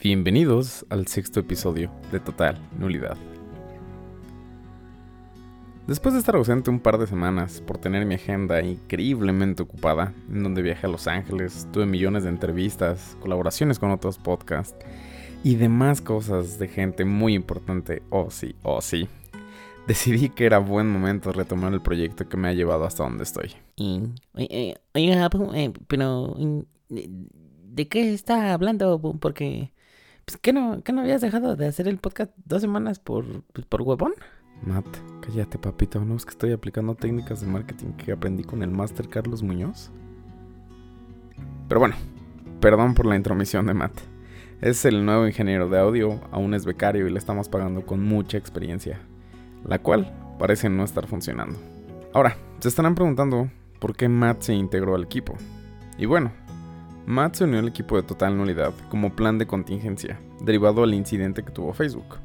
Bienvenidos al sexto episodio de Total Nulidad. Después de estar ausente un par de semanas por tener mi agenda increíblemente ocupada, en donde viajé a Los Ángeles, tuve millones de entrevistas, colaboraciones con otros podcasts y demás cosas de gente muy importante, oh sí, oh sí, decidí que era buen momento retomar el proyecto que me ha llevado hasta donde estoy. oiga, eh, pero ¿de qué está hablando? Porque pues, ¿qué no, ¿qué no habías dejado de hacer el podcast dos semanas por, pues, por huevón? Matt, cállate, papito. ¿No es que estoy aplicando técnicas de marketing que aprendí con el máster Carlos Muñoz? Pero bueno, perdón por la intromisión de Matt. Es el nuevo ingeniero de audio, aún es becario y le estamos pagando con mucha experiencia, la cual parece no estar funcionando. Ahora, se estarán preguntando por qué Matt se integró al equipo. Y bueno, Matt se unió al equipo de Total Nulidad como plan de contingencia, derivado al incidente que tuvo Facebook.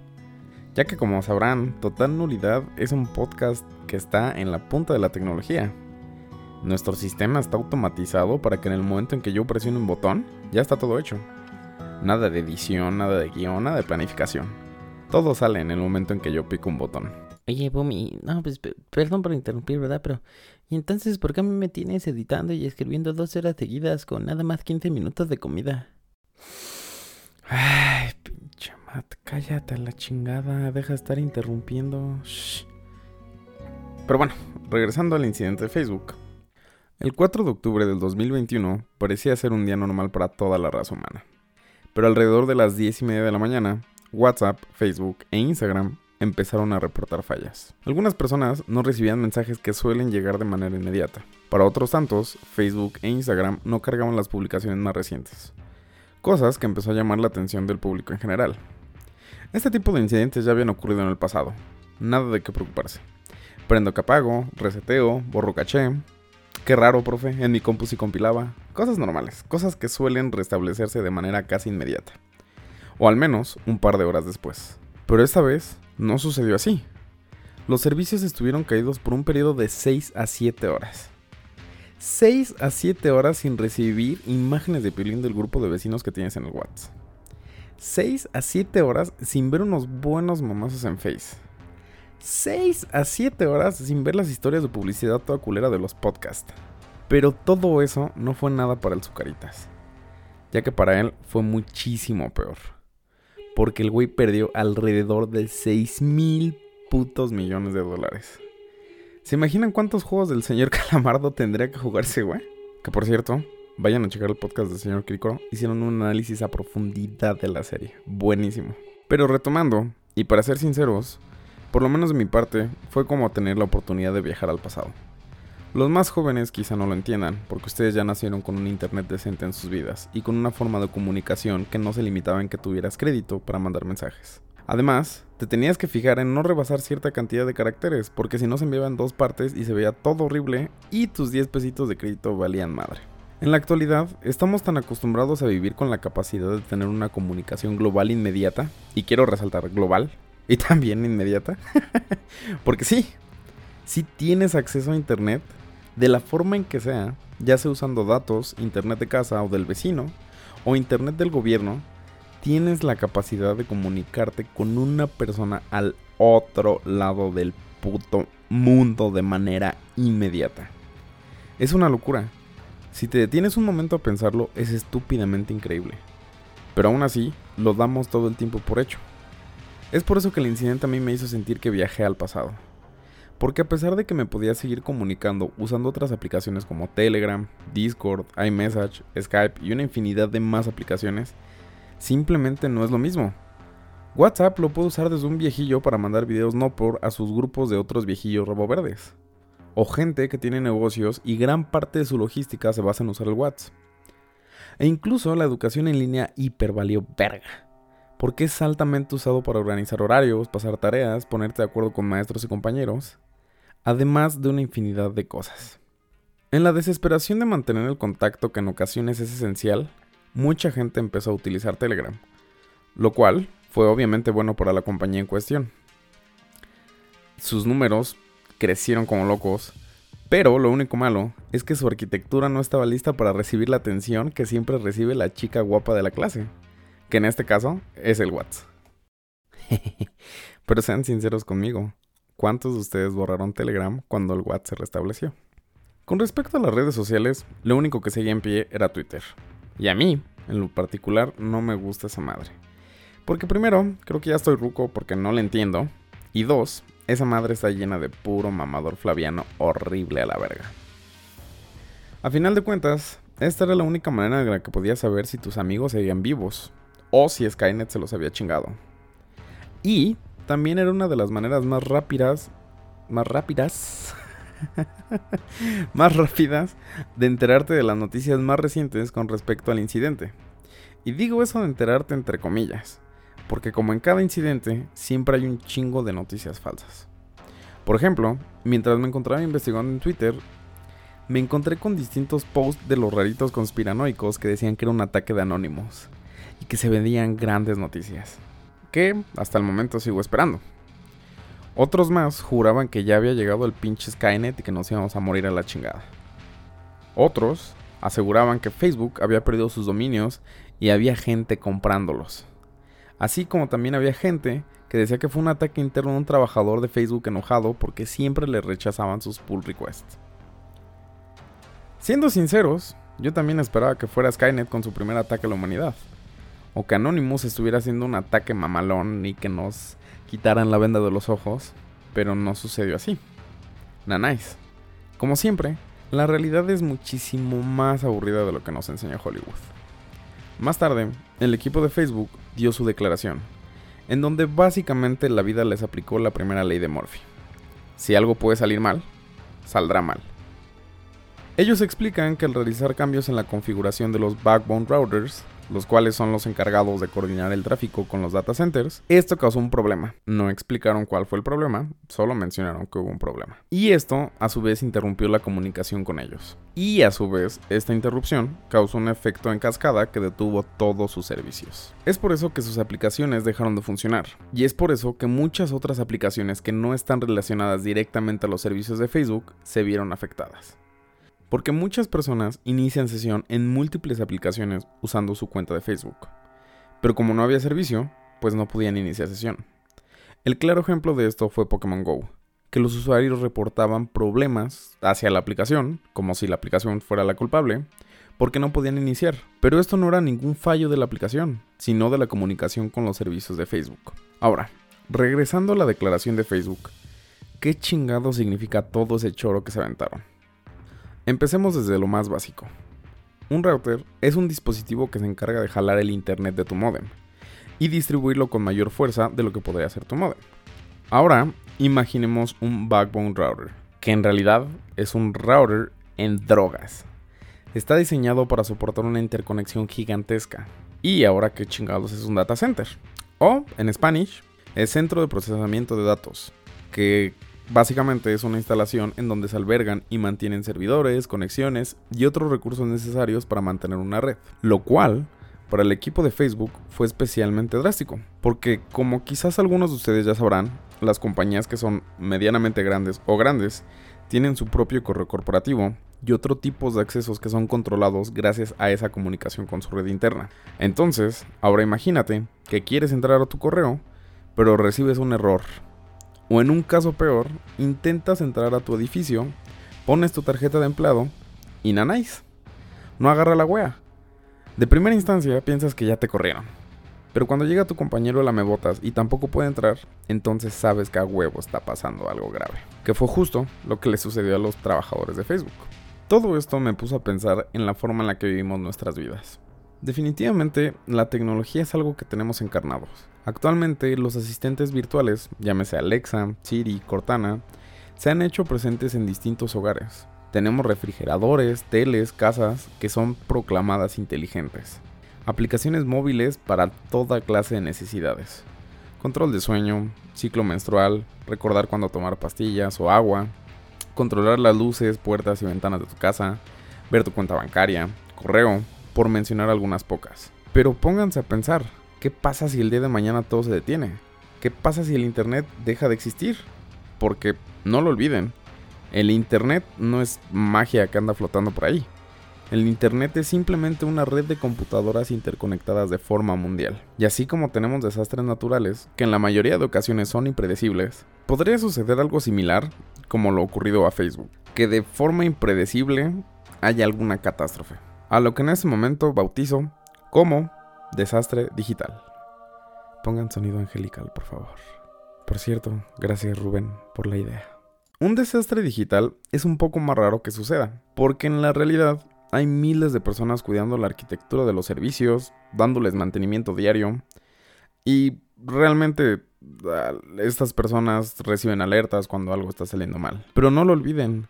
Ya que como sabrán, Total Nulidad es un podcast que está en la punta de la tecnología. Nuestro sistema está automatizado para que en el momento en que yo presione un botón, ya está todo hecho. Nada de edición, nada de guion, nada de planificación. Todo sale en el momento en que yo pico un botón. Oye, Bumi, no, pues perdón por interrumpir, ¿verdad? Pero, ¿y entonces por qué me tienes editando y escribiendo dos horas seguidas con nada más 15 minutos de comida? Ay, pinche Matt, cállate a la chingada, deja de estar interrumpiendo. Pero bueno, regresando al incidente de Facebook. El 4 de octubre del 2021 parecía ser un día normal para toda la raza humana. Pero alrededor de las 10 y media de la mañana, WhatsApp, Facebook e Instagram empezaron a reportar fallas. Algunas personas no recibían mensajes que suelen llegar de manera inmediata. Para otros tantos, Facebook e Instagram no cargaban las publicaciones más recientes. Cosas que empezó a llamar la atención del público en general. Este tipo de incidentes ya habían ocurrido en el pasado. Nada de qué preocuparse. Prendo que apago, reseteo, borro caché. Qué raro, profe, en mi compu si compilaba. Cosas normales, cosas que suelen restablecerse de manera casi inmediata. O al menos un par de horas después. Pero esta vez no sucedió así. Los servicios estuvieron caídos por un periodo de 6 a 7 horas. 6 a 7 horas sin recibir imágenes de piolín del grupo de vecinos que tienes en el WhatsApp. 6 a 7 horas sin ver unos buenos mamazos en Face. 6 a 7 horas sin ver las historias de publicidad toda culera de los podcasts. Pero todo eso no fue nada para el Zucaritas, ya que para él fue muchísimo peor porque el güey perdió alrededor de 6 mil putos millones de dólares. ¿Se imaginan cuántos juegos del señor Calamardo tendría que jugarse, güey? Que por cierto, vayan a checar el podcast del señor Cricoro. Hicieron un análisis a profundidad de la serie. Buenísimo. Pero retomando, y para ser sinceros, por lo menos de mi parte, fue como tener la oportunidad de viajar al pasado. Los más jóvenes quizá no lo entiendan, porque ustedes ya nacieron con un internet decente en sus vidas y con una forma de comunicación que no se limitaba en que tuvieras crédito para mandar mensajes. Además, te tenías que fijar en no rebasar cierta cantidad de caracteres, porque si no se enviaban dos partes y se veía todo horrible y tus 10 pesitos de crédito valían madre. En la actualidad, estamos tan acostumbrados a vivir con la capacidad de tener una comunicación global inmediata, y quiero resaltar global, y también inmediata, porque sí, si tienes acceso a Internet, de la forma en que sea, ya sea usando datos, internet de casa o del vecino, o internet del gobierno, tienes la capacidad de comunicarte con una persona al otro lado del puto mundo de manera inmediata. Es una locura. Si te detienes un momento a pensarlo, es estúpidamente increíble. Pero aún así, lo damos todo el tiempo por hecho. Es por eso que el incidente a mí me hizo sentir que viajé al pasado. Porque a pesar de que me podía seguir comunicando usando otras aplicaciones como Telegram, Discord, iMessage, Skype y una infinidad de más aplicaciones, simplemente no es lo mismo. WhatsApp lo puedo usar desde un viejillo para mandar videos no por a sus grupos de otros viejillos roboverdes. O gente que tiene negocios y gran parte de su logística se basa en usar el WhatsApp. E incluso la educación en línea hipervalió verga. Porque es altamente usado para organizar horarios, pasar tareas, ponerte de acuerdo con maestros y compañeros, además de una infinidad de cosas. En la desesperación de mantener el contacto que en ocasiones es esencial, mucha gente empezó a utilizar Telegram, lo cual fue obviamente bueno para la compañía en cuestión. Sus números crecieron como locos, pero lo único malo es que su arquitectura no estaba lista para recibir la atención que siempre recibe la chica guapa de la clase, que en este caso es el WhatsApp. Pero sean sinceros conmigo, ¿cuántos de ustedes borraron Telegram cuando el WhatsApp se restableció? Con respecto a las redes sociales, lo único que seguía en pie era Twitter. Y a mí, en lo particular, no me gusta esa madre. Porque primero, creo que ya estoy ruco porque no le entiendo. Y dos, esa madre está llena de puro mamador flaviano horrible a la verga. A final de cuentas, esta era la única manera en la que podías saber si tus amigos seguían vivos o si Skynet se los había chingado. Y también era una de las maneras más rápidas, más rápidas, más rápidas de enterarte de las noticias más recientes con respecto al incidente. Y digo eso de enterarte entre comillas, porque como en cada incidente siempre hay un chingo de noticias falsas. Por ejemplo, mientras me encontraba investigando en Twitter, me encontré con distintos posts de los raritos conspiranoicos que decían que era un ataque de anónimos y que se vendían grandes noticias, que hasta el momento sigo esperando. Otros más juraban que ya había llegado el pinche Skynet y que nos íbamos a morir a la chingada. Otros aseguraban que Facebook había perdido sus dominios y había gente comprándolos. Así como también había gente que decía que fue un ataque interno de un trabajador de Facebook enojado porque siempre le rechazaban sus pull requests. Siendo sinceros, yo también esperaba que fuera Skynet con su primer ataque a la humanidad. O que Anonymous estuviera haciendo un ataque mamalón y que nos quitaran la venda de los ojos, pero no sucedió así. Nanais. Como siempre, la realidad es muchísimo más aburrida de lo que nos enseña Hollywood. Más tarde, el equipo de Facebook dio su declaración, en donde básicamente la vida les aplicó la primera ley de Murphy. Si algo puede salir mal, saldrá mal. Ellos explican que al realizar cambios en la configuración de los backbone routers, los cuales son los encargados de coordinar el tráfico con los data centers, esto causó un problema. No explicaron cuál fue el problema, solo mencionaron que hubo un problema. Y esto, a su vez, interrumpió la comunicación con ellos. Y a su vez, esta interrupción causó un efecto en cascada que detuvo todos sus servicios. Es por eso que sus aplicaciones dejaron de funcionar. Y es por eso que muchas otras aplicaciones que no están relacionadas directamente a los servicios de Facebook se vieron afectadas. Porque muchas personas inician sesión en múltiples aplicaciones usando su cuenta de Facebook. Pero como no había servicio, pues no podían iniciar sesión. El claro ejemplo de esto fue Pokémon Go, que los usuarios reportaban problemas hacia la aplicación, como si la aplicación fuera la culpable, porque no podían iniciar. Pero esto no era ningún fallo de la aplicación, sino de la comunicación con los servicios de Facebook. Ahora, regresando a la declaración de Facebook, ¿qué chingado significa todo ese choro que se aventaron? Empecemos desde lo más básico. Un router es un dispositivo que se encarga de jalar el internet de tu modem y distribuirlo con mayor fuerza de lo que podría hacer tu modem. Ahora, imaginemos un backbone router, que en realidad es un router en drogas. Está diseñado para soportar una interconexión gigantesca. Y ahora, ¿qué chingados es un data center? O, en Spanish, es centro de procesamiento de datos, que Básicamente es una instalación en donde se albergan y mantienen servidores, conexiones y otros recursos necesarios para mantener una red. Lo cual, para el equipo de Facebook, fue especialmente drástico. Porque como quizás algunos de ustedes ya sabrán, las compañías que son medianamente grandes o grandes tienen su propio correo corporativo y otro tipo de accesos que son controlados gracias a esa comunicación con su red interna. Entonces, ahora imagínate que quieres entrar a tu correo, pero recibes un error o en un caso peor, intentas entrar a tu edificio, pones tu tarjeta de empleado y nanáis. No agarra la wea. De primera instancia piensas que ya te corrieron. Pero cuando llega tu compañero la mebotas y tampoco puede entrar, entonces sabes que a huevo está pasando algo grave. Que fue justo lo que le sucedió a los trabajadores de Facebook. Todo esto me puso a pensar en la forma en la que vivimos nuestras vidas. Definitivamente, la tecnología es algo que tenemos encarnados. Actualmente, los asistentes virtuales, llámese Alexa, Siri, Cortana, se han hecho presentes en distintos hogares. Tenemos refrigeradores, teles, casas que son proclamadas inteligentes. Aplicaciones móviles para toda clase de necesidades. Control de sueño, ciclo menstrual, recordar cuándo tomar pastillas o agua, controlar las luces, puertas y ventanas de tu casa, ver tu cuenta bancaria, correo, por mencionar algunas pocas. Pero pónganse a pensar, ¿qué pasa si el día de mañana todo se detiene? ¿Qué pasa si el Internet deja de existir? Porque no lo olviden, el Internet no es magia que anda flotando por ahí. El Internet es simplemente una red de computadoras interconectadas de forma mundial. Y así como tenemos desastres naturales, que en la mayoría de ocasiones son impredecibles, podría suceder algo similar como lo ocurrido a Facebook, que de forma impredecible haya alguna catástrofe. A lo que en ese momento bautizo como desastre digital. Pongan sonido angelical, por favor. Por cierto, gracias Rubén por la idea. Un desastre digital es un poco más raro que suceda, porque en la realidad hay miles de personas cuidando la arquitectura de los servicios, dándoles mantenimiento diario, y realmente ah, estas personas reciben alertas cuando algo está saliendo mal. Pero no lo olviden,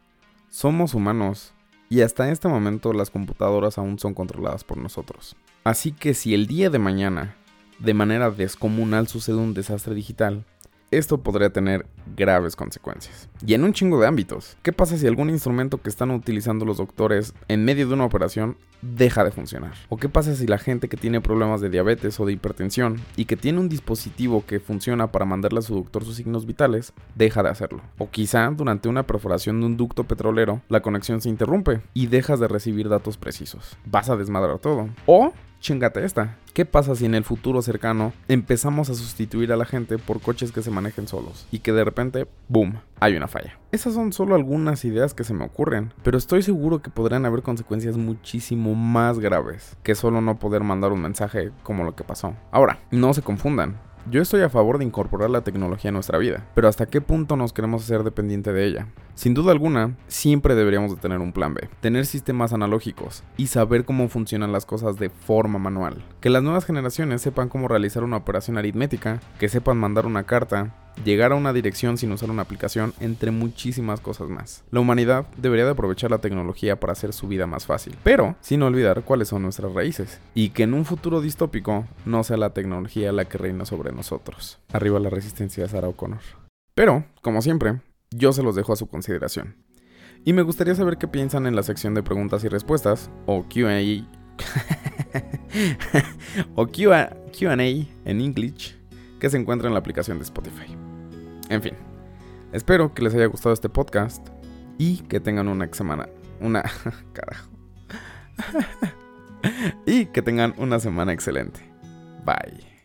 somos humanos, y hasta este momento las computadoras aún son controladas por nosotros. Así que si el día de mañana, de manera descomunal, sucede un desastre digital, esto podría tener graves consecuencias. Y en un chingo de ámbitos. ¿Qué pasa si algún instrumento que están utilizando los doctores en medio de una operación deja de funcionar? ¿O qué pasa si la gente que tiene problemas de diabetes o de hipertensión y que tiene un dispositivo que funciona para mandarle a su doctor sus signos vitales, deja de hacerlo? O quizá durante una perforación de un ducto petrolero la conexión se interrumpe y dejas de recibir datos precisos. Vas a desmadrar todo. O chingate esta. ¿Qué pasa si en el futuro cercano empezamos a sustituir a la gente por coches que se manejen solos y que de repente, boom, hay una falla? Esas son solo algunas ideas que se me ocurren, pero estoy seguro que podrían haber consecuencias muchísimo más graves que solo no poder mandar un mensaje como lo que pasó. Ahora, no se confundan. Yo estoy a favor de incorporar la tecnología a nuestra vida, pero ¿hasta qué punto nos queremos hacer dependiente de ella? Sin duda alguna, siempre deberíamos de tener un plan B, tener sistemas analógicos y saber cómo funcionan las cosas de forma manual. Que las nuevas generaciones sepan cómo realizar una operación aritmética, que sepan mandar una carta, llegar a una dirección sin usar una aplicación, entre muchísimas cosas más. La humanidad debería de aprovechar la tecnología para hacer su vida más fácil, pero sin olvidar cuáles son nuestras raíces, y que en un futuro distópico no sea la tecnología la que reina sobre nosotros. Arriba la resistencia de Sarah O'Connor. Pero, como siempre, yo se los dejo a su consideración. Y me gustaría saber qué piensan en la sección de preguntas y respuestas, o QA. o QA en English, que se encuentra en la aplicación de Spotify. En fin, espero que les haya gustado este podcast y que tengan una semana. Una. Carajo. y que tengan una semana excelente. Bye.